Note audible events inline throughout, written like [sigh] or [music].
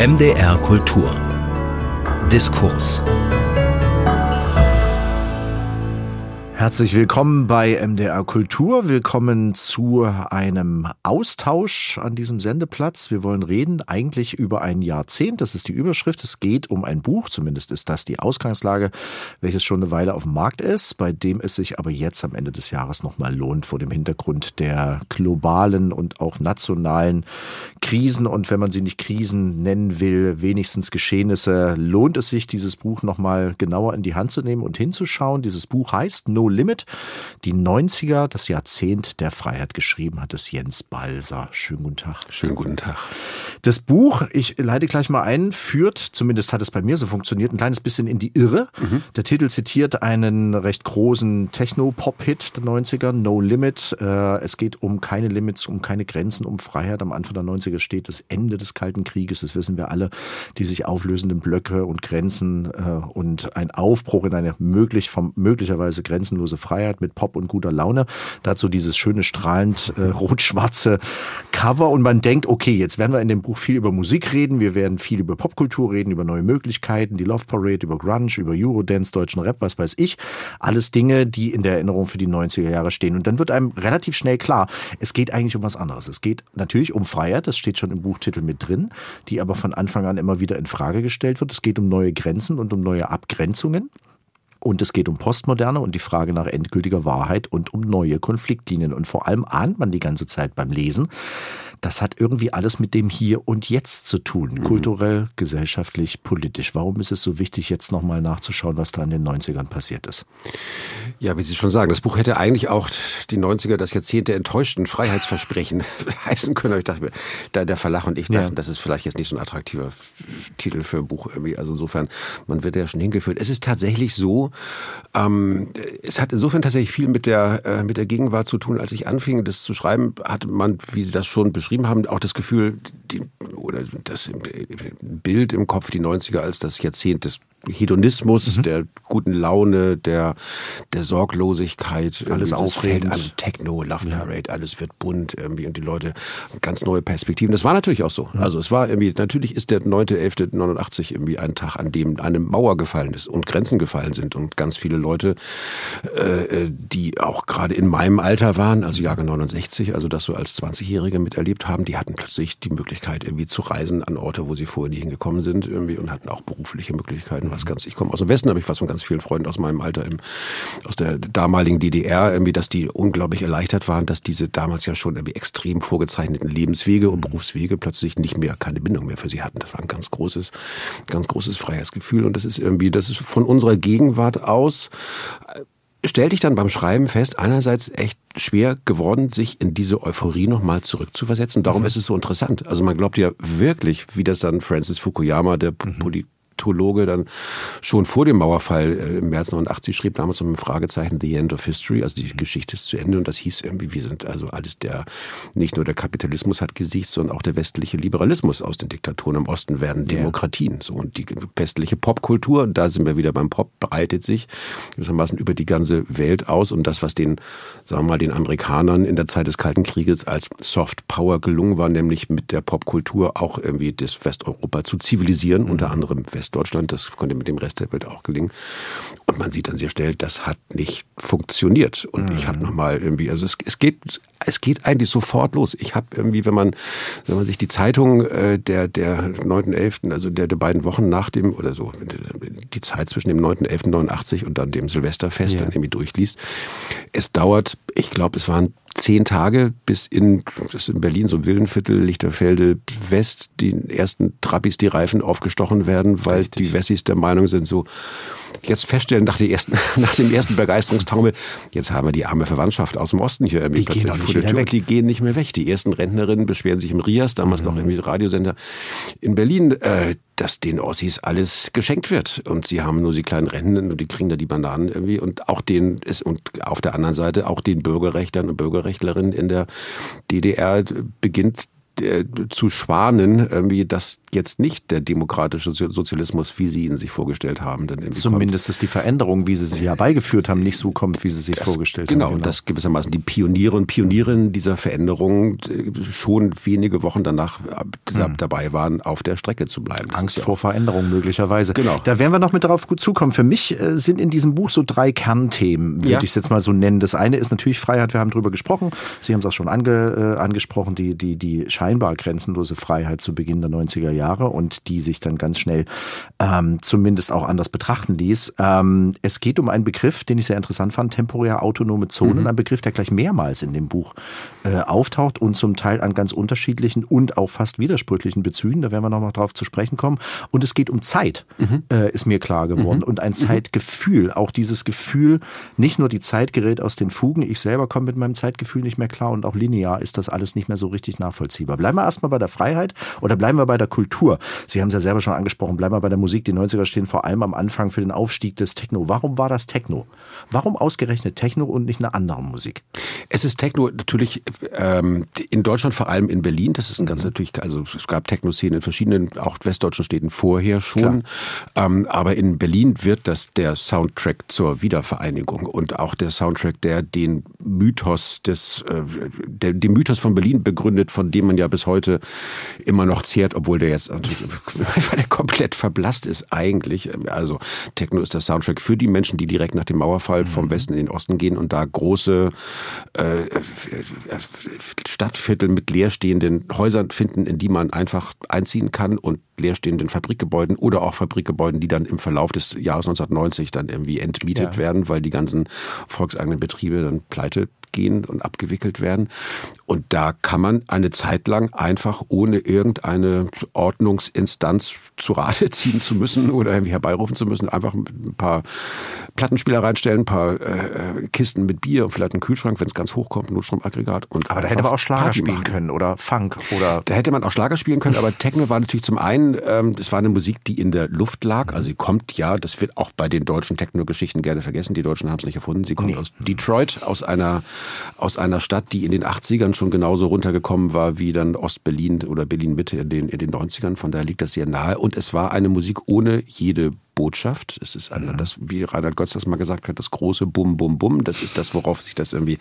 MDR Kultur. Diskurs Herzlich willkommen bei MDR Kultur. Willkommen zu einem Austausch an diesem Sendeplatz. Wir wollen reden eigentlich über ein Jahrzehnt. Das ist die Überschrift. Es geht um ein Buch, zumindest ist das die Ausgangslage, welches schon eine Weile auf dem Markt ist, bei dem es sich aber jetzt am Ende des Jahres nochmal lohnt vor dem Hintergrund der globalen und auch nationalen Krisen und wenn man sie nicht Krisen nennen will, wenigstens Geschehnisse, lohnt es sich, dieses Buch nochmal genauer in die Hand zu nehmen und hinzuschauen. Dieses Buch heißt No Limit. Die 90er, das Jahrzehnt der Freiheit geschrieben hat es Jens Balser. Schönen guten Tag. Schönen guten Tag. Das Buch, ich leite gleich mal ein, führt, zumindest hat es bei mir so funktioniert, ein kleines bisschen in die Irre. Mhm. Der Titel zitiert einen recht großen Techno-Pop-Hit der 90er, No Limit. Äh, es geht um keine Limits, um keine Grenzen, um Freiheit. Am Anfang der 90er steht das Ende des Kalten Krieges. Das wissen wir alle, die sich auflösenden Blöcke und Grenzen äh, und ein Aufbruch in eine möglich, vom, möglicherweise grenzenlose Freiheit mit Pop und guter Laune. Dazu dieses schöne strahlend äh, rot-schwarze Cover und man denkt, okay, jetzt werden wir in dem Buch viel über Musik reden, wir werden viel über Popkultur reden, über neue Möglichkeiten, die Love Parade, über Grunge, über Eurodance, deutschen Rap, was weiß ich. Alles Dinge, die in der Erinnerung für die 90er Jahre stehen. Und dann wird einem relativ schnell klar, es geht eigentlich um was anderes. Es geht natürlich um Freiheit, das steht schon im Buchtitel mit drin, die aber von Anfang an immer wieder in Frage gestellt wird. Es geht um neue Grenzen und um neue Abgrenzungen. Und es geht um Postmoderne und die Frage nach endgültiger Wahrheit und um neue Konfliktlinien. Und vor allem ahnt man die ganze Zeit beim Lesen, das hat irgendwie alles mit dem Hier und Jetzt zu tun. Mhm. Kulturell, gesellschaftlich, politisch. Warum ist es so wichtig, jetzt nochmal nachzuschauen, was da in den 90ern passiert ist? Ja, wie Sie schon sagen, das Buch hätte eigentlich auch die 90er, das Jahrzehnt der enttäuschten Freiheitsversprechen [laughs] heißen können. Ich dachte mir, da der Verlach und ich dachten, ja. das ist vielleicht jetzt nicht so ein attraktiver Titel für ein Buch irgendwie. Also insofern, man wird ja schon hingeführt. Es ist tatsächlich so, ähm, es hat insofern tatsächlich viel mit der, äh, mit der Gegenwart zu tun. Als ich anfing, das zu schreiben, hatte man, wie Sie das schon beschrieben beschrieben haben, auch das Gefühl, die, oder das Bild im Kopf, die 90er als das Jahrzehnt des Hedonismus, mhm. der guten Laune, der, der Sorglosigkeit. Alles aufregend. Also Techno, Love Parade, ja. alles wird bunt irgendwie und die Leute ganz neue Perspektiven. Das war natürlich auch so. Ja. Also es war irgendwie, natürlich ist der 9.11.89 irgendwie ein Tag, an dem eine Mauer gefallen ist und Grenzen gefallen sind und ganz viele Leute, äh, äh die auch gerade in meinem Alter waren, also Jahre 69, also das so als 20-Jährige miterlebt haben, die hatten plötzlich die Möglichkeit irgendwie zu reisen an Orte, wo sie vorher nie hingekommen sind irgendwie und hatten auch berufliche Möglichkeiten was ganz, ich komme aus dem Westen, habe ich fast von ganz vielen Freunden aus meinem Alter im, aus der damaligen DDR, irgendwie, dass die unglaublich erleichtert waren, dass diese damals ja schon irgendwie extrem vorgezeichneten Lebenswege und Berufswege plötzlich nicht mehr keine Bindung mehr für sie hatten. Das war ein ganz großes, ganz großes Freiheitsgefühl und das ist irgendwie, das ist von unserer Gegenwart aus äh, stellte ich dann beim Schreiben fest, einerseits echt schwer geworden, sich in diese Euphorie nochmal zurückzuversetzen. Darum mhm. ist es so interessant. Also man glaubt ja wirklich, wie das dann Francis Fukuyama, der mhm. Ägyptologe dann schon vor dem Mauerfall äh, im März 89 schrieb, damals mit dem Fragezeichen The End of History, also die Geschichte ist zu Ende und das hieß irgendwie, wir sind also alles der, nicht nur der Kapitalismus hat gesiegt, sondern auch der westliche Liberalismus aus den Diktaturen im Osten werden Demokratien. So und die westliche Popkultur, da sind wir wieder beim Pop, breitet sich gewissermaßen über die ganze Welt aus und das, was den, sagen wir mal, den Amerikanern in der Zeit des Kalten Krieges als Soft Power gelungen war, nämlich mit der Popkultur auch irgendwie das Westeuropa zu zivilisieren, mhm. unter anderem West Westdeutschland. Das konnte mit dem Rest der Welt auch gelingen. Und man sieht dann sehr schnell, das hat nicht funktioniert. Und mhm. ich habe nochmal irgendwie, also es, es geht, es geht eigentlich sofort los. Ich habe irgendwie, wenn man, wenn man sich die Zeitung äh, der der 9.11., also der, der beiden Wochen nach dem oder so, die Zeit zwischen dem 9.11.89 und dann dem Silvesterfest ja. dann irgendwie durchliest, es dauert, ich glaube, es waren zehn Tage bis in, das ist in Berlin so Villenviertel, Lichterfelde West, die ersten Trappis die Reifen aufgestochen werden, weil Richtig. die Wessis der Meinung sind, so jetzt feststellen nach, ersten, [laughs] nach dem ersten Begeisterungstaumel, jetzt haben wir die arme Verwandtschaft aus dem Osten hier irgendwie die gehen vor der Tür. Weg. Die gehen nicht mehr weg. Die ersten Rentnerinnen beschweren sich im Rias, damals mhm. noch irgendwie Radiosender in Berlin, äh, dass den Ossis alles geschenkt wird. Und sie haben nur die kleinen Renten und die kriegen da die Bananen irgendwie. Und auch den ist, und auf der anderen Seite auch den Bürgerrechtlern und Bürgerrechtlerinnen in der DDR beginnt äh, zu schwanen, irgendwie, dass jetzt nicht der demokratische Sozialismus, wie Sie ihn sich vorgestellt haben. Dann Zumindest, dass die Veränderung, wie Sie sie herbeigeführt haben, nicht so kommt, wie Sie sich das, vorgestellt genau, haben. Genau, und dass gewissermaßen die Pioniere und Pionierinnen dieser Veränderung äh, schon wenige Wochen danach hm. dabei waren, auf der Strecke zu bleiben. Das Angst vor Veränderung möglicherweise. Genau. Da werden wir noch mit darauf gut zukommen. Für mich äh, sind in diesem Buch so drei Kernthemen, würde ja. ich es jetzt mal so nennen. Das eine ist natürlich Freiheit, wir haben darüber gesprochen. Sie haben es auch schon ange, äh, angesprochen, die, die, die scheinbar grenzenlose Freiheit zu Beginn der 90er Jahre und die sich dann ganz schnell ähm, zumindest auch anders betrachten ließ. Ähm, es geht um einen Begriff, den ich sehr interessant fand, temporär autonome Zonen, mhm. ein Begriff, der gleich mehrmals in dem Buch äh, auftaucht und zum Teil an ganz unterschiedlichen und auch fast widersprüchlichen Bezügen. Da werden wir noch mal drauf zu sprechen kommen. Und es geht um Zeit, mhm. äh, ist mir klar geworden. Mhm. Und ein mhm. Zeitgefühl, auch dieses Gefühl, nicht nur die Zeit gerät aus den Fugen, ich selber komme mit meinem Zeitgefühl nicht mehr klar und auch linear ist das alles nicht mehr so richtig nachvollziehbar. Bleiben wir erstmal bei der Freiheit oder bleiben wir bei der Kultur? Sie haben es ja selber schon angesprochen, bleiben wir bei der Musik. Die 90er stehen vor allem am Anfang für den Aufstieg des Techno. Warum war das Techno? Warum ausgerechnet Techno und nicht eine andere Musik? Es ist Techno natürlich ähm, in Deutschland, vor allem in Berlin. Das ist ein ganz mhm. natürlich, also es gab Techno-Szenen in verschiedenen, auch westdeutschen Städten vorher schon. Ähm, aber in Berlin wird das der Soundtrack zur Wiedervereinigung und auch der Soundtrack, der den Mythos des, äh, der, den Mythos von Berlin begründet, von dem man ja bis heute immer noch zehrt, obwohl der jetzt [laughs] weil der komplett verblasst ist eigentlich. Also Techno ist der Soundtrack für die Menschen, die direkt nach dem Mauerfall vom mhm. Westen in den Osten gehen und da große äh, Stadtviertel mit leerstehenden Häusern finden, in die man einfach einziehen kann und leerstehenden Fabrikgebäuden oder auch Fabrikgebäuden, die dann im Verlauf des Jahres 1990 dann irgendwie entmietet ja. werden, weil die ganzen volkseigenen Betriebe dann pleite gehen und abgewickelt werden. Und da kann man eine Zeit lang einfach ohne irgendeine Ordnungsinstanz zu Rate [laughs] ziehen zu müssen oder irgendwie herbeirufen zu müssen, einfach ein paar Plattenspieler reinstellen, ein paar äh, Kisten mit Bier und vielleicht einen Kühlschrank, wenn es ganz hoch kommt, Notstromaggregat. Und aber da hätte man auch Schlager Party spielen machen. können oder Funk oder. Da hätte man auch Schlager spielen können, aber Techno war natürlich zum einen, ähm, das war eine Musik, die in der Luft lag. Also sie kommt ja, das wird auch bei den deutschen Techno-Geschichten gerne vergessen. Die Deutschen haben es nicht erfunden. Sie kommt nee. aus Detroit, aus einer aus einer Stadt, die in den 80ern schon genauso runtergekommen war wie dann Ostberlin oder Berlin-Mitte in den, in den 90ern. Von daher liegt das sehr nahe. Und es war eine Musik ohne jede Botschaft. Es ist eine, das, wie Reinhard Götz das mal gesagt hat, das große Bum, Bum, Bum. Das ist das, worauf sich das irgendwie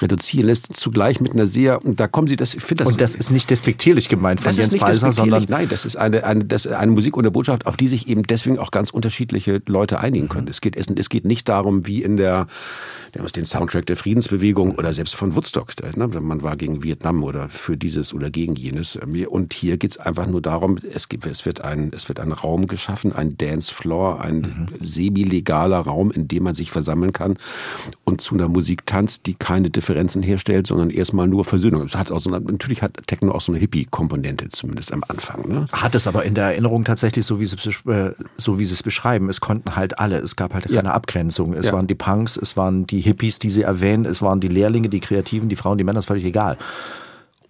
reduzieren lässt. Zugleich mit einer sehr, da kommen Sie, das, ich finde das. Und das ist nicht despektierlich gemeint von Jens Balser, sondern. Nein, das ist eine, eine, das, eine Musik ohne Botschaft, auf die sich eben deswegen auch ganz unterschiedliche Leute einigen können. Mhm. Es geht, es, es geht nicht darum, wie in der, den Soundtrack der Friedensbewegung oder selbst von Woodstock. Ne? Man war gegen Vietnam oder für dieses oder gegen jenes. Und hier geht es einfach nur darum, es, gibt, es, wird ein, es wird ein Raum geschaffen, ein Dancefloor, ein mhm. semi-legaler Raum, in dem man sich versammeln kann und zu einer Musik tanzt, die keine Differenzen herstellt, sondern erstmal nur Versöhnung. Hat auch so eine, natürlich hat Techno auch so eine Hippie-Komponente, zumindest am Anfang. Ne? Hat es aber in der Erinnerung tatsächlich so, wie sie, äh, so wie sie es beschreiben. Es konnten halt alle. Es gab halt keine ja. Abgrenzung. Es ja. waren die Punks, es waren die Hippies, die sie erwähnen, es waren die Lehrlinge, die Kreativen, die Frauen, die Männer, ist völlig egal.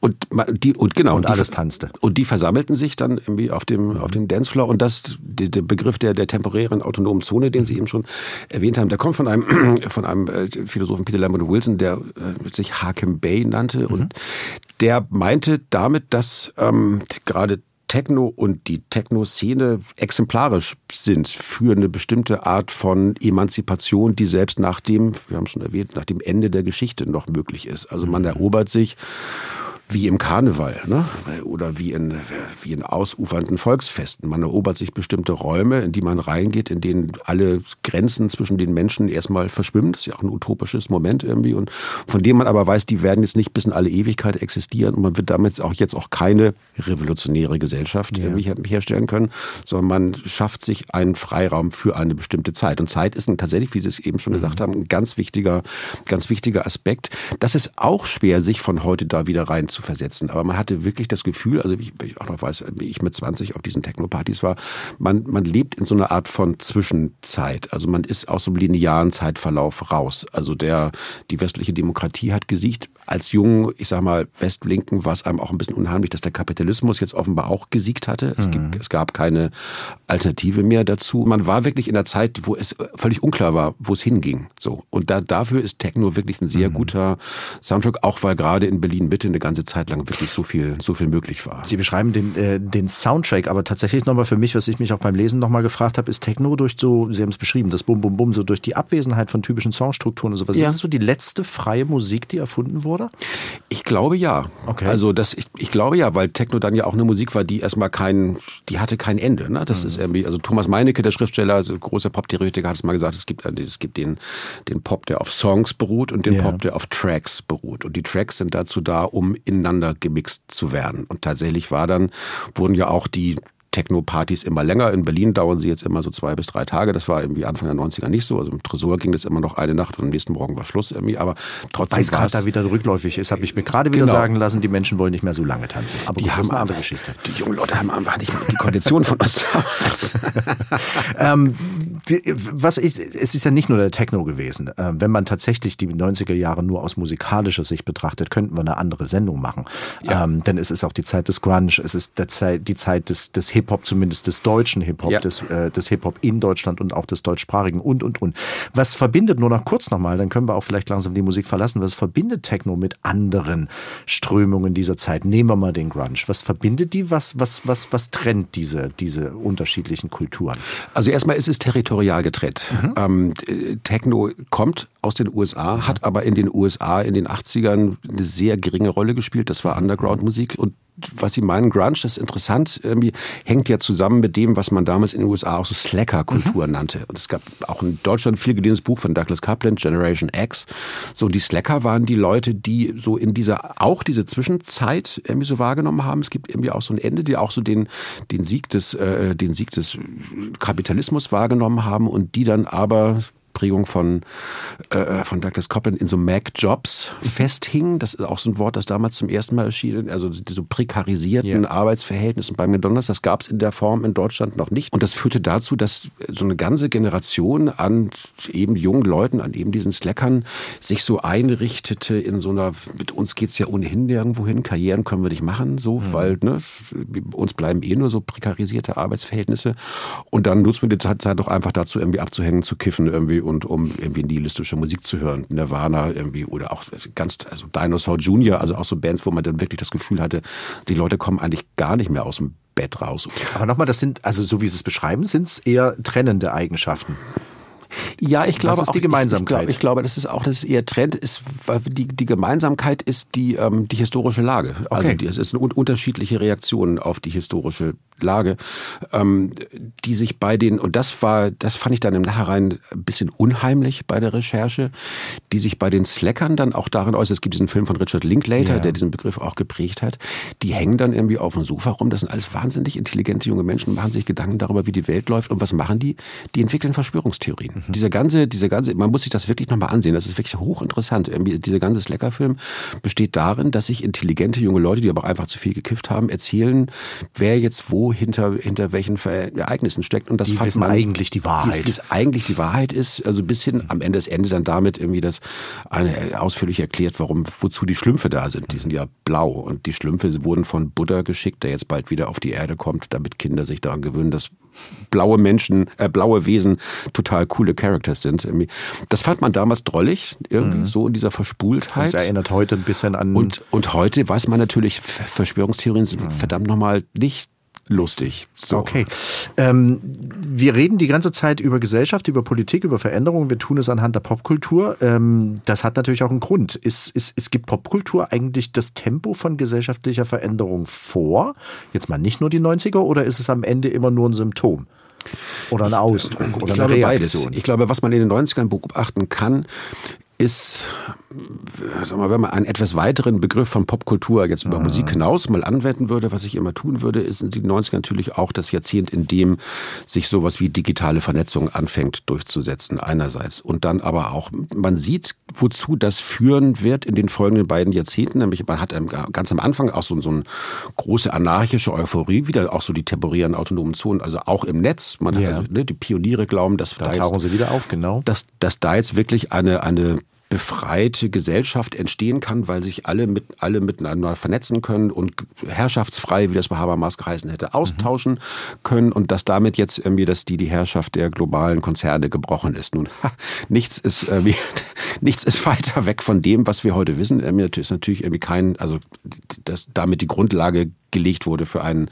Und die und genau und alles tanzte und die versammelten sich dann irgendwie auf dem auf dem Dancefloor und das der, Begriff der der temporären autonomen Zone, den Sie eben schon erwähnt haben, der kommt von einem [clears throat] von einem äh, Philosophen Peter Lambert Wilson, der äh, sich Hakem Bay nannte mhm. und der meinte damit, dass ähm, gerade Techno und die Techno-Szene exemplarisch sind für eine bestimmte Art von Emanzipation, die selbst nach dem, wir haben schon erwähnt, nach dem Ende der Geschichte noch möglich ist. Also man mhm. erobert sich wie im Karneval ne? oder wie in, wie in ausufernden Volksfesten. Man erobert sich bestimmte Räume, in die man reingeht, in denen alle Grenzen zwischen den Menschen erstmal verschwimmen. Das ist ja auch ein utopisches Moment irgendwie und von dem man aber weiß, die werden jetzt nicht bis in alle Ewigkeit existieren und man wird damit auch jetzt auch keine revolutionäre Gesellschaft ja. irgendwie herstellen können, sondern man schafft sich einen Freiraum für eine bestimmte Zeit. Und Zeit ist ein, tatsächlich, wie Sie es eben schon mhm. gesagt haben, ein ganz wichtiger, ganz wichtiger Aspekt. Das ist auch schwer, sich von heute da wieder rein zu versetzen. Aber man hatte wirklich das Gefühl, also ich, ich auch noch weiß, wie ich mit 20 auf diesen Techno-Partys war, man, man lebt in so einer Art von Zwischenzeit. Also man ist aus so einem linearen Zeitverlauf raus. Also der, die westliche Demokratie hat gesiegt. Als jungen, ich sag mal, Westlinken war es einem auch ein bisschen unheimlich, dass der Kapitalismus jetzt offenbar auch gesiegt hatte. Es, mhm. gibt, es gab keine Alternative mehr dazu. Man war wirklich in der Zeit, wo es völlig unklar war, wo es hinging. So. Und da, dafür ist Techno wirklich ein sehr mhm. guter Soundtrack, auch weil gerade in Berlin Mitte eine ganze Zeit lang wirklich so viel, so viel möglich war. Sie beschreiben den, äh, den Soundtrack, aber tatsächlich nochmal für mich, was ich mich auch beim Lesen nochmal gefragt habe, ist Techno durch so, Sie haben es beschrieben, das Bum Bum Bum, so durch die Abwesenheit von typischen Songstrukturen und sowas. Ja. Ist das so die letzte freie Musik, die erfunden wurde? Ich glaube ja. Okay. Also das, ich, ich glaube ja, weil Techno dann ja auch eine Musik war, die erstmal kein, die hatte kein Ende. Ne? Das mhm. ist irgendwie, also Thomas Meinecke, der Schriftsteller, also großer Pop-Theoretiker, hat es mal gesagt, es gibt, es gibt den, den Pop, der auf Songs beruht und den yeah. Pop, der auf Tracks beruht. Und die Tracks sind dazu da, um ineinander gemixt zu werden. Und tatsächlich war dann, wurden ja auch die Techno-Partys immer länger. In Berlin dauern sie jetzt immer so zwei bis drei Tage. Das war irgendwie Anfang der 90er nicht so. Also im Tresor ging das immer noch eine Nacht und am nächsten Morgen war Schluss irgendwie. Aber trotzdem. Weil es gerade da wieder rückläufig ist, habe ich mir gerade wieder genau. sagen lassen, die Menschen wollen nicht mehr so lange tanzen. Aber die gut, haben eine andere Geschichte. Die jungen Leute haben einfach nicht die Kondition von uns [laughs] ähm, was ich, es ist ja nicht nur der Techno gewesen. Ähm, wenn man tatsächlich die 90er Jahre nur aus musikalischer Sicht betrachtet, könnten wir eine andere Sendung machen. Ja. Ähm, denn es ist auch die Zeit des Grunge, es ist Zeit, die Zeit des, des Hip-Hop, zumindest des deutschen Hip-Hop, ja. des, äh, des Hip-Hop in Deutschland und auch des deutschsprachigen und, und, und. Was verbindet, nur noch kurz nochmal, dann können wir auch vielleicht langsam die Musik verlassen, was verbindet Techno mit anderen Strömungen dieser Zeit? Nehmen wir mal den Grunge. Was verbindet die? Was, was, was, was trennt diese, diese unterschiedlichen Kulturen? Also erstmal ist es territorial getrennt. Mhm. Ähm, Techno kommt aus den USA, mhm. hat aber in den USA in den 80ern eine sehr geringe Rolle gespielt. Das war Underground-Musik und was Sie meinen, Grunge, das ist interessant, irgendwie hängt ja zusammen mit dem, was man damals in den USA auch so Slacker-Kultur mhm. nannte. Und es gab auch in Deutschland viel gelesenes Buch von Douglas Coupland, Generation X. So, die Slacker waren die Leute, die so in dieser, auch diese Zwischenzeit irgendwie so wahrgenommen haben. Es gibt irgendwie auch so ein Ende, die auch so den, den Sieg des, äh, den Sieg des Kapitalismus wahrgenommen haben und die dann aber Prägung von, äh, von Douglas Copeland in so Mac-Jobs festhing. Das ist auch so ein Wort, das damals zum ersten Mal erschien. Also so prekarisierten yeah. Arbeitsverhältnissen beim McDonalds. Das gab es in der Form in Deutschland noch nicht. Und das führte dazu, dass so eine ganze Generation an eben jungen Leuten, an eben diesen Slackern sich so einrichtete in so einer, mit uns geht's ja ohnehin nirgendwo hin, Karrieren können wir nicht machen, so, mhm. weil ne, uns bleiben eh nur so prekarisierte Arbeitsverhältnisse. Und dann nutzen wir die Zeit doch einfach dazu, irgendwie abzuhängen, zu kiffen, irgendwie und um irgendwie nihilistische Musik zu hören. Nirvana irgendwie oder auch ganz, also Dinosaur Jr., also auch so Bands, wo man dann wirklich das Gefühl hatte, die Leute kommen eigentlich gar nicht mehr aus dem Bett raus. Aber nochmal, das sind, also so wie Sie es beschreiben, sind es eher trennende Eigenschaften. Ja, ich glaube, das ist die Gemeinsamkeit. Ich, ich, glaube, das ist auch, das ist eher Trend ist, die, die Gemeinsamkeit ist die, ähm, die historische Lage. Also okay. Also die, es ist eine unterschiedliche Reaktionen auf die historische Lage, ähm, die sich bei den, und das war, das fand ich dann im Nachhinein ein bisschen unheimlich bei der Recherche, die sich bei den Slackern dann auch darin äußert, es gibt diesen Film von Richard Linklater, ja. der diesen Begriff auch geprägt hat, die hängen dann irgendwie auf dem Sofa rum, das sind alles wahnsinnig intelligente junge Menschen, machen sich Gedanken darüber, wie die Welt läuft und was machen die? Die entwickeln Verschwörungstheorien. Mhm. Dieser ganze, dieser ganze, man muss sich das wirklich nochmal ansehen, das ist wirklich hochinteressant. Dieser ganze Slacker-Film besteht darin, dass sich intelligente junge Leute, die aber einfach zu viel gekifft haben, erzählen, wer jetzt wo hinter, hinter welchen Ereignissen steckt. Und das die wissen man, eigentlich die Wahrheit. Die, das eigentlich die Wahrheit ist, also bis hin am Ende, es endet dann damit irgendwie, dass eine ausführlich erklärt, warum, wozu die Schlümpfe da sind. Die sind ja blau und die Schlümpfe wurden von Buddha geschickt, der jetzt bald wieder auf die Erde kommt, damit Kinder sich daran gewöhnen, dass blaue Menschen, äh, blaue Wesen total coole Characters sind. Das fand man damals drollig, irgendwie mhm. so in dieser Verspultheit. Das erinnert heute ein bisschen an. Und, und heute weiß man natürlich, Verschwörungstheorien sind mhm. verdammt nochmal nicht lustig. So. Okay. Ähm, wir reden die ganze Zeit über Gesellschaft, über Politik, über Veränderungen. Wir tun es anhand der Popkultur. Ähm, das hat natürlich auch einen Grund. Ist, ist, ist, gibt Popkultur eigentlich das Tempo von gesellschaftlicher Veränderung vor? Jetzt mal nicht nur die 90er oder ist es am Ende immer nur ein Symptom? Oder ein Ausdruck oder ich eine Reaktion? Beides. Ich glaube, was man in den 90ern beobachten kann, ist, sag mal, wenn man einen etwas weiteren Begriff von Popkultur jetzt über mhm. Musik hinaus mal anwenden würde, was ich immer tun würde, ist die 90er natürlich auch das Jahrzehnt, in dem sich sowas wie digitale Vernetzung anfängt durchzusetzen einerseits und dann aber auch, man sieht, wozu das führen wird in den folgenden beiden Jahrzehnten, nämlich man hat ganz am Anfang auch so, so eine große anarchische Euphorie, wieder auch so die temporären autonomen Zonen, also auch im Netz, man ja. hat also, ne, die Pioniere glauben, dass da, da tauchen jetzt, sie wieder auf, genau, dass, dass da jetzt wirklich eine, eine befreite Gesellschaft entstehen kann, weil sich alle mit alle miteinander vernetzen können und herrschaftsfrei, wie das bei Habermas geheißen hätte, austauschen mhm. können und dass damit jetzt irgendwie, dass die die Herrschaft der globalen Konzerne gebrochen ist. Nun, ha, nichts ist irgendwie, [laughs] nichts ist weiter weg von dem, was wir heute wissen. Mir ist natürlich irgendwie kein, also das, damit die Grundlage gelegt wurde für einen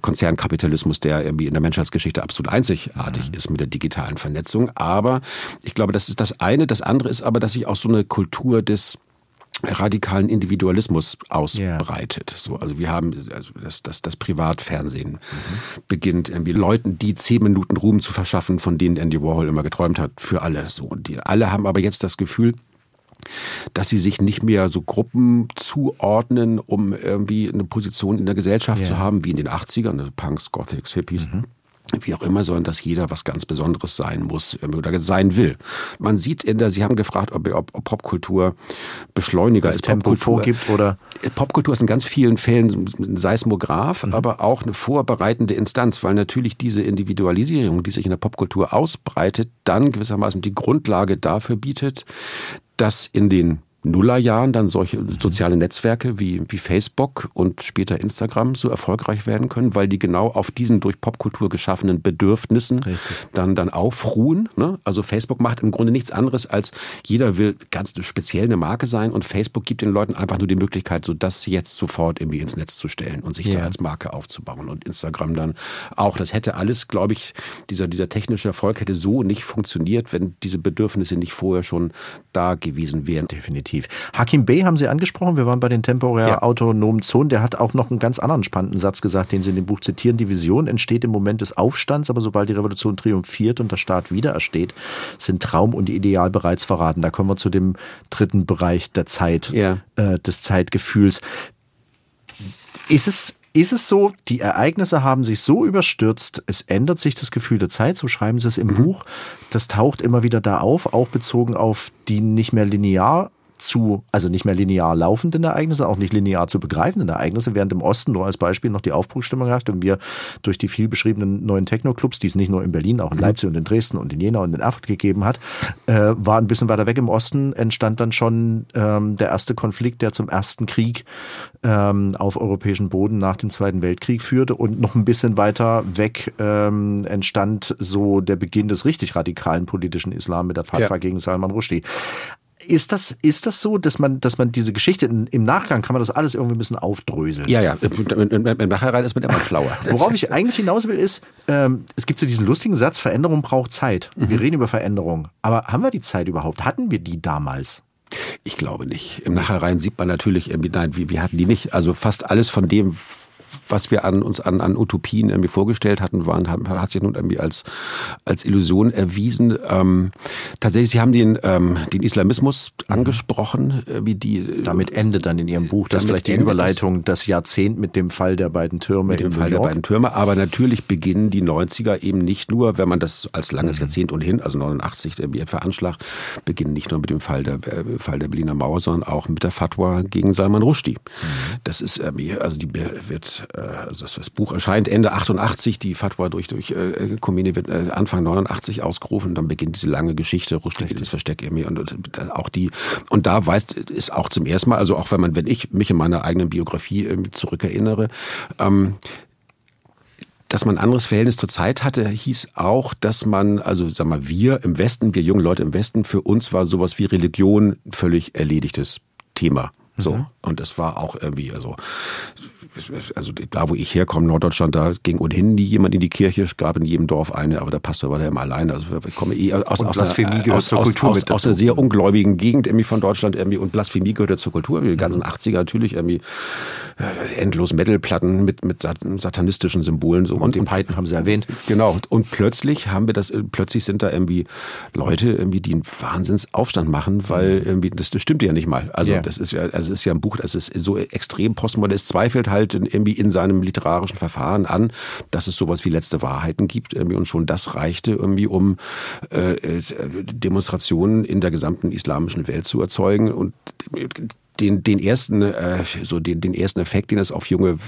Konzernkapitalismus, der irgendwie in der Menschheitsgeschichte absolut einzigartig mhm. ist mit der digitalen Vernetzung. Aber ich glaube, das ist das eine. Das andere ist aber, dass sich auch so eine Kultur des radikalen Individualismus ausbreitet. Yeah. So, also wir haben also das, das, das Privatfernsehen mhm. beginnt irgendwie Leuten, die zehn Minuten Ruhm zu verschaffen, von denen Andy Warhol immer geträumt hat, für alle. So und die alle haben aber jetzt das Gefühl, dass sie sich nicht mehr so Gruppen zuordnen, um irgendwie eine Position in der Gesellschaft yeah. zu haben, wie in den 80ern, also Punks, Gothics, Hippies. Mhm wie auch immer, sondern dass jeder was ganz Besonderes sein muss ähm, oder sein will. Man sieht in der, Sie haben gefragt, ob, ob, ob Popkultur Beschleuniger ist. Tempo vorgibt oder? Popkultur ist in ganz vielen Fällen ein Seismograph, mhm. aber auch eine vorbereitende Instanz, weil natürlich diese Individualisierung, die sich in der Popkultur ausbreitet, dann gewissermaßen die Grundlage dafür bietet, dass in den Nullerjahren dann solche soziale Netzwerke wie, wie Facebook und später Instagram so erfolgreich werden können, weil die genau auf diesen durch Popkultur geschaffenen Bedürfnissen dann, dann aufruhen. Ne? Also Facebook macht im Grunde nichts anderes als jeder will ganz speziell eine Marke sein und Facebook gibt den Leuten einfach nur die Möglichkeit, so das jetzt sofort irgendwie ins Netz zu stellen und sich yeah. da als Marke aufzubauen und Instagram dann auch. Das hätte alles, glaube ich, dieser, dieser technische Erfolg hätte so nicht funktioniert, wenn diese Bedürfnisse nicht vorher schon da gewesen wären. Definitiv definitiv. Hakim Bey haben Sie angesprochen, wir waren bei den temporär ja. autonomen Zonen. Der hat auch noch einen ganz anderen spannenden Satz gesagt, den Sie in dem Buch zitieren. Die Vision entsteht im Moment des Aufstands, aber sobald die Revolution triumphiert und der Staat wieder ersteht, sind Traum und Ideal bereits verraten. Da kommen wir zu dem dritten Bereich der Zeit, ja. äh, des Zeitgefühls. Ist es ist es so, die Ereignisse haben sich so überstürzt, es ändert sich das Gefühl der Zeit, so schreiben sie es im mhm. Buch. Das taucht immer wieder da auf, auch bezogen auf die nicht mehr linear zu, also nicht mehr linear laufenden Ereignisse, auch nicht linear zu begreifenden Ereignisse, während im Osten nur als Beispiel noch die Aufbruchstimmung herrscht und wir durch die viel beschriebenen neuen Techno-Clubs, die es nicht nur in Berlin, auch in mhm. Leipzig und in Dresden und in Jena und in Erfurt gegeben hat, äh, war ein bisschen weiter weg im Osten, entstand dann schon ähm, der erste Konflikt, der zum ersten Krieg ähm, auf europäischem Boden nach dem Zweiten Weltkrieg führte und noch ein bisschen weiter weg ähm, entstand so der Beginn des richtig radikalen politischen Islam mit der Fatwa ja. gegen Salman Rushdie. Ist das, ist das so, dass man, dass man diese Geschichte in, im Nachgang kann man das alles irgendwie ein bisschen aufdröseln? Ja, ja. Im Nachhinein ist man immer schlauer. [laughs] Worauf ich eigentlich hinaus will, ist, ähm, es gibt so diesen lustigen Satz, Veränderung braucht Zeit. Mhm. Wir reden über Veränderung. Aber haben wir die Zeit überhaupt? Hatten wir die damals? Ich glaube nicht. Im Nachhinein sieht man natürlich, nein, wir, wir hatten die nicht. Also fast alles von dem, was wir an uns an, an Utopien irgendwie vorgestellt hatten, waren, hat sich nun irgendwie als, als Illusion erwiesen. Ähm, tatsächlich, Sie haben den, ähm, den Islamismus mhm. angesprochen, äh, wie die. Damit endet dann in Ihrem Buch, das vielleicht die Überleitung, das Jahrzehnt mit dem Fall der beiden Türme. Mit dem Fall der beiden Türme, aber natürlich beginnen die 90er eben nicht nur, wenn man das als langes mhm. Jahrzehnt ohnehin, also 89 irgendwie veranschlagt, beginnen nicht nur mit dem Fall der, äh, Fall der Berliner Mauer, sondern auch mit der Fatwa gegen Salman Rushdie. Mhm. Das ist, äh, also die wird äh, also das, das, Buch erscheint Ende 88, die Fatwa durch, durch äh, Khomeini wird äh, Anfang 89 ausgerufen, dann beginnt diese lange Geschichte, Rushdie das Versteck irgendwie und, und äh, auch die, und da weiß, ist auch zum ersten Mal, also auch wenn man, wenn ich mich in meiner eigenen Biografie äh, zurückerinnere, ähm, dass man ein anderes Verhältnis zur Zeit hatte, hieß auch, dass man, also sag mal, wir im Westen, wir jungen Leute im Westen, für uns war sowas wie Religion völlig erledigtes Thema. So. Mhm. Und das war auch irgendwie, also also da, wo ich herkomme, Norddeutschland, da ging ohnehin nie jemand in die Kirche, es gab in jedem Dorf eine, aber der Pastor war da immer alleine. Also ich komme eh aus, aus, aus, aus, aus, aus einer sehr ungläubigen Gegend irgendwie von Deutschland irgendwie und Blasphemie gehört ja zur Kultur. Die ganzen 80er natürlich irgendwie äh, endlos Metalplatten mit, mit satanistischen Symbolen. So. Und, und Python haben Sie erwähnt. Genau. Und plötzlich haben wir das, plötzlich sind da irgendwie Leute irgendwie, die einen Wahnsinnsaufstand machen, weil mhm. irgendwie, das, das stimmt ja nicht mal. Also yeah. das ist ja, also ist ja ein Buch, das ist so extrem postmodern, es zweifelt halt irgendwie in seinem literarischen Verfahren an, dass es sowas wie letzte Wahrheiten gibt irgendwie und schon das reichte irgendwie, um äh, äh Demonstrationen in der gesamten islamischen Welt zu erzeugen. Und den, den ersten, äh, so den, den ersten Effekt, den es auf junge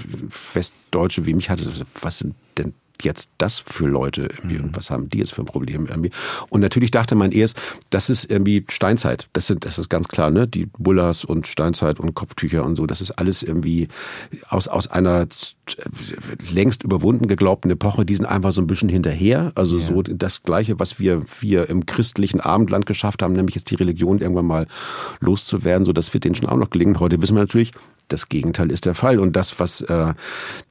Westdeutsche wie mich hatte, was sind denn jetzt das für Leute irgendwie und was haben die jetzt für ein Problem irgendwie? Und natürlich dachte man erst, das ist irgendwie Steinzeit. Das sind, das ist ganz klar, ne? Die Bullers und Steinzeit und Kopftücher und so. Das ist alles irgendwie aus, aus einer längst überwunden geglaubten Epoche. Die sind einfach so ein bisschen hinterher. Also ja. so das Gleiche, was wir, wir im christlichen Abendland geschafft haben, nämlich jetzt die Religion irgendwann mal loszuwerden. So, das wird denen schon auch noch gelingen. Heute wissen wir natürlich, das Gegenteil ist der Fall. Und das, was äh,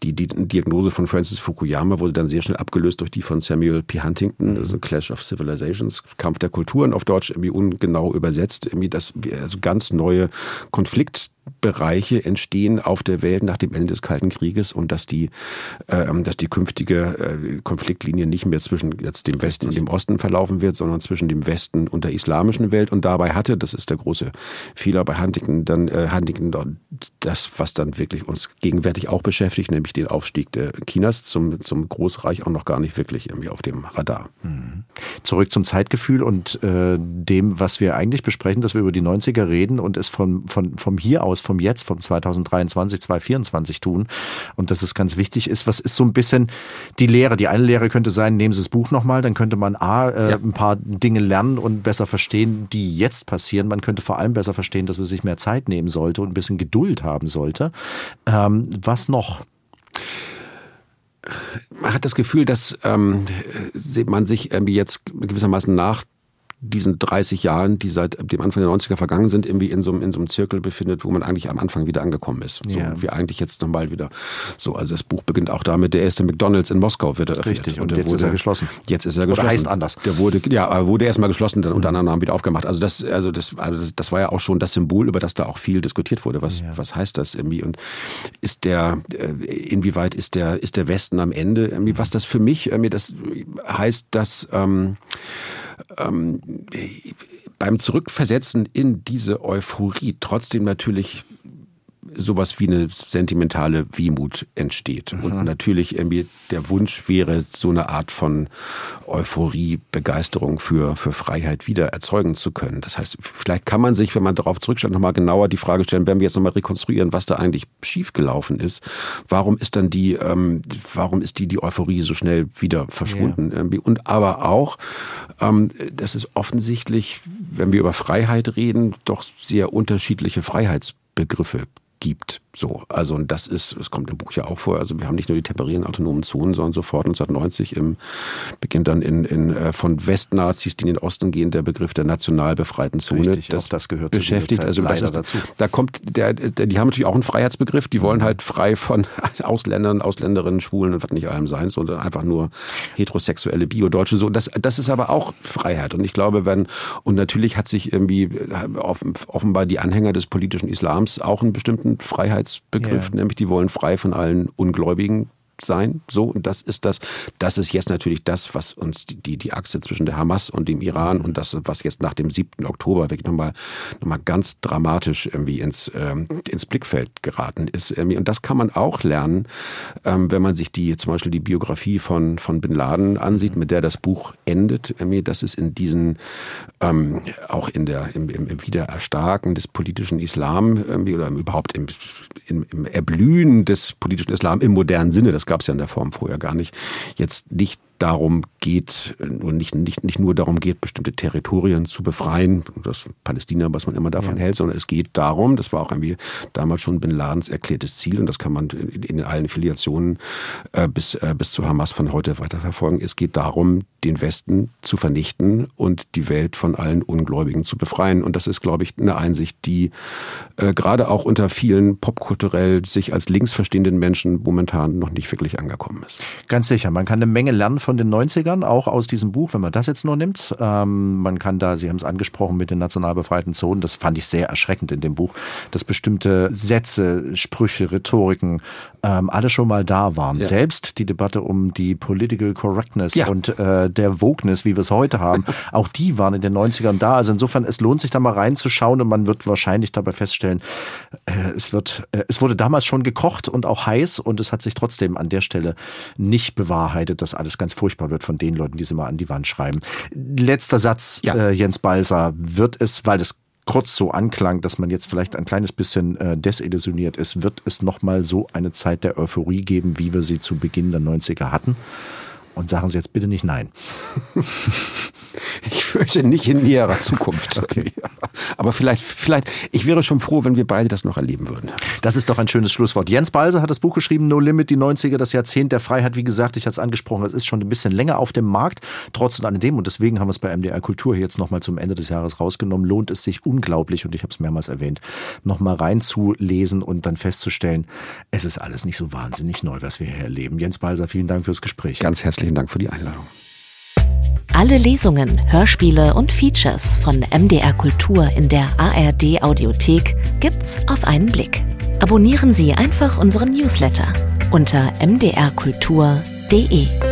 die, die Diagnose von Francis Fukuyama wurde dann sehr schnell abgelöst durch die von Samuel P. Huntington, also Clash of Civilizations, Kampf der Kulturen auf Deutsch irgendwie ungenau übersetzt, irgendwie das also ganz neue Konflikt Bereiche entstehen auf der Welt nach dem Ende des Kalten Krieges und dass die, äh, dass die künftige äh, Konfliktlinie nicht mehr zwischen jetzt dem Westen und dem Osten verlaufen wird, sondern zwischen dem Westen und der islamischen Welt. Und dabei hatte, das ist der große Fehler bei Huntington, dann äh, Huntington das, was dann wirklich uns gegenwärtig auch beschäftigt, nämlich den Aufstieg der Chinas zum, zum Großreich auch noch gar nicht wirklich irgendwie auf dem Radar. Mhm. Zurück zum Zeitgefühl und äh, dem, was wir eigentlich besprechen, dass wir über die 90er reden und es von, von, vom hier aus, vom Jetzt, vom 2023, 2024 tun. Und dass es ganz wichtig ist, was ist so ein bisschen die Lehre? Die eine Lehre könnte sein, nehmen Sie das Buch nochmal, dann könnte man A, äh, ja. ein paar Dinge lernen und besser verstehen, die jetzt passieren. Man könnte vor allem besser verstehen, dass man sich mehr Zeit nehmen sollte und ein bisschen Geduld haben sollte. Ähm, was noch? Man hat das Gefühl, dass ähm, man sich irgendwie jetzt gewissermaßen nach diesen 30 Jahren, die seit dem Anfang der 90er vergangen sind, irgendwie in so, einem, in so einem Zirkel befindet, wo man eigentlich am Anfang wieder angekommen ist. So ja. wie eigentlich jetzt nochmal wieder so. Also das Buch beginnt auch damit, der erste McDonalds in Moskau wird eröffnet. Richtig, und, und jetzt wurde, ist er geschlossen. Jetzt ist er geschlossen. Oder heißt anders. Der wurde, ja, wurde erstmal geschlossen, dann unter mhm. anderem wieder aufgemacht. Also das, also das, also das war ja auch schon das Symbol, über das da auch viel diskutiert wurde. Was, ja. was heißt das irgendwie? Und ist der, äh, inwieweit ist der, ist der Westen am Ende? Irgendwie, was das für mich, irgendwie das heißt, dass, ähm, ähm, beim Zurückversetzen in diese Euphorie trotzdem natürlich sowas wie eine sentimentale Wehmut entsteht. Mhm. Und natürlich irgendwie der Wunsch wäre, so eine Art von Euphorie, Begeisterung für, für Freiheit wieder erzeugen zu können. Das heißt, vielleicht kann man sich, wenn man darauf zurückschaut, nochmal genauer die Frage stellen, wenn wir jetzt nochmal rekonstruieren, was da eigentlich schiefgelaufen ist, warum ist dann die, ähm, warum ist die, die Euphorie so schnell wieder verschwunden? Ja. Und aber auch, ähm, das ist offensichtlich, wenn wir über Freiheit reden, doch sehr unterschiedliche Freiheitsbegriffe gibt. So, also und das ist, es kommt im Buch ja auch vor, also wir haben nicht nur die temperierenden autonomen Zonen, sondern sofort 1990 im, beginnt dann in, in äh, von Westnazis, die in den Osten gehen, der Begriff der national befreiten Zone. Richtig, das, das gehört beschäftigt. Also das ist, dazu. Da kommt der, der, die haben natürlich auch einen Freiheitsbegriff, die wollen halt frei von [laughs] Ausländern, Ausländerinnen, Schwulen und was nicht allem sein, sondern einfach nur heterosexuelle Bio-Deutsche. So, das, das ist aber auch Freiheit. Und ich glaube, wenn, und natürlich hat sich irgendwie äh, offenbar die Anhänger des politischen Islams auch einen bestimmten Freiheitsbegriff, ja. nämlich die wollen frei von allen Ungläubigen sein. So, und das ist das, das ist jetzt natürlich das, was uns die, die Achse zwischen der Hamas und dem Iran und das, was jetzt nach dem 7. Oktober wirklich nochmal, nochmal ganz dramatisch irgendwie ins, ähm, ins Blickfeld geraten ist. Irgendwie. Und das kann man auch lernen, ähm, wenn man sich die, zum Beispiel die Biografie von, von Bin Laden ansieht, mit der das Buch endet. Irgendwie, das ist in diesen, ähm, auch in der, im, im, im Wiedererstarken des politischen Islam irgendwie, oder überhaupt im, im, im Erblühen des politischen Islam im modernen Sinne, das gab es ja in der Form vorher gar nicht, jetzt nicht darum geht, und nicht, nicht, nicht nur darum geht, bestimmte Territorien zu befreien, das Palästina, was man immer davon ja. hält, sondern es geht darum, das war auch irgendwie damals schon Bin Ladens erklärtes Ziel und das kann man in, in allen Filiationen äh, bis, äh, bis zu Hamas von heute weiter verfolgen. Es geht darum, den Westen zu vernichten und die Welt von allen Ungläubigen zu befreien. Und das ist, glaube ich, eine Einsicht, die äh, gerade auch unter vielen popkulturell sich als links verstehenden Menschen momentan noch nicht wirklich angekommen ist. Ganz sicher. Man kann eine Menge lernen von den 90ern, auch aus diesem Buch, wenn man das jetzt nur nimmt. Ähm, man kann da, Sie haben es angesprochen mit den national befreiten Zonen, das fand ich sehr erschreckend in dem Buch, dass bestimmte Sätze, Sprüche, Rhetoriken ähm, alle schon mal da waren. Ja. Selbst die Debatte um die Political Correctness ja. und äh, der Wokeness, wie wir es heute haben, [laughs] auch die waren in den 90ern da. Also insofern, es lohnt sich da mal reinzuschauen und man wird wahrscheinlich dabei feststellen, äh, es wird, äh, es wurde damals schon gekocht und auch heiß und es hat sich trotzdem an der Stelle nicht bewahrheitet, dass alles ganz furchtbar wird von den Leuten, die sie mal an die Wand schreiben. Letzter Satz, ja. äh, Jens Balser, wird es, weil das kurz so anklang, dass man jetzt vielleicht ein kleines bisschen äh, desillusioniert ist, wird es nochmal so eine Zeit der Euphorie geben, wie wir sie zu Beginn der 90er hatten. Und sagen Sie jetzt bitte nicht nein. Ich fürchte nicht in näherer Zukunft. [laughs] Okay. Aber vielleicht, vielleicht, ich wäre schon froh, wenn wir beide das noch erleben würden. Das ist doch ein schönes Schlusswort. Jens Balse hat das Buch geschrieben, No Limit, die 90er, das Jahrzehnt der Freiheit. Wie gesagt, ich hatte es angesprochen, es ist schon ein bisschen länger auf dem Markt, trotz und alledem. Und deswegen haben wir es bei MDR Kultur jetzt nochmal zum Ende des Jahres rausgenommen. Lohnt es sich unglaublich, und ich habe es mehrmals erwähnt, nochmal reinzulesen und dann festzustellen, es ist alles nicht so wahnsinnig neu, was wir hier erleben. Jens Balser, vielen Dank fürs Gespräch. Ganz herzlichen Dank für die Einladung. Alle Lesungen, Hörspiele und Features von MDR Kultur in der ARD Audiothek gibt's auf einen Blick. Abonnieren Sie einfach unseren Newsletter unter mdrkultur.de.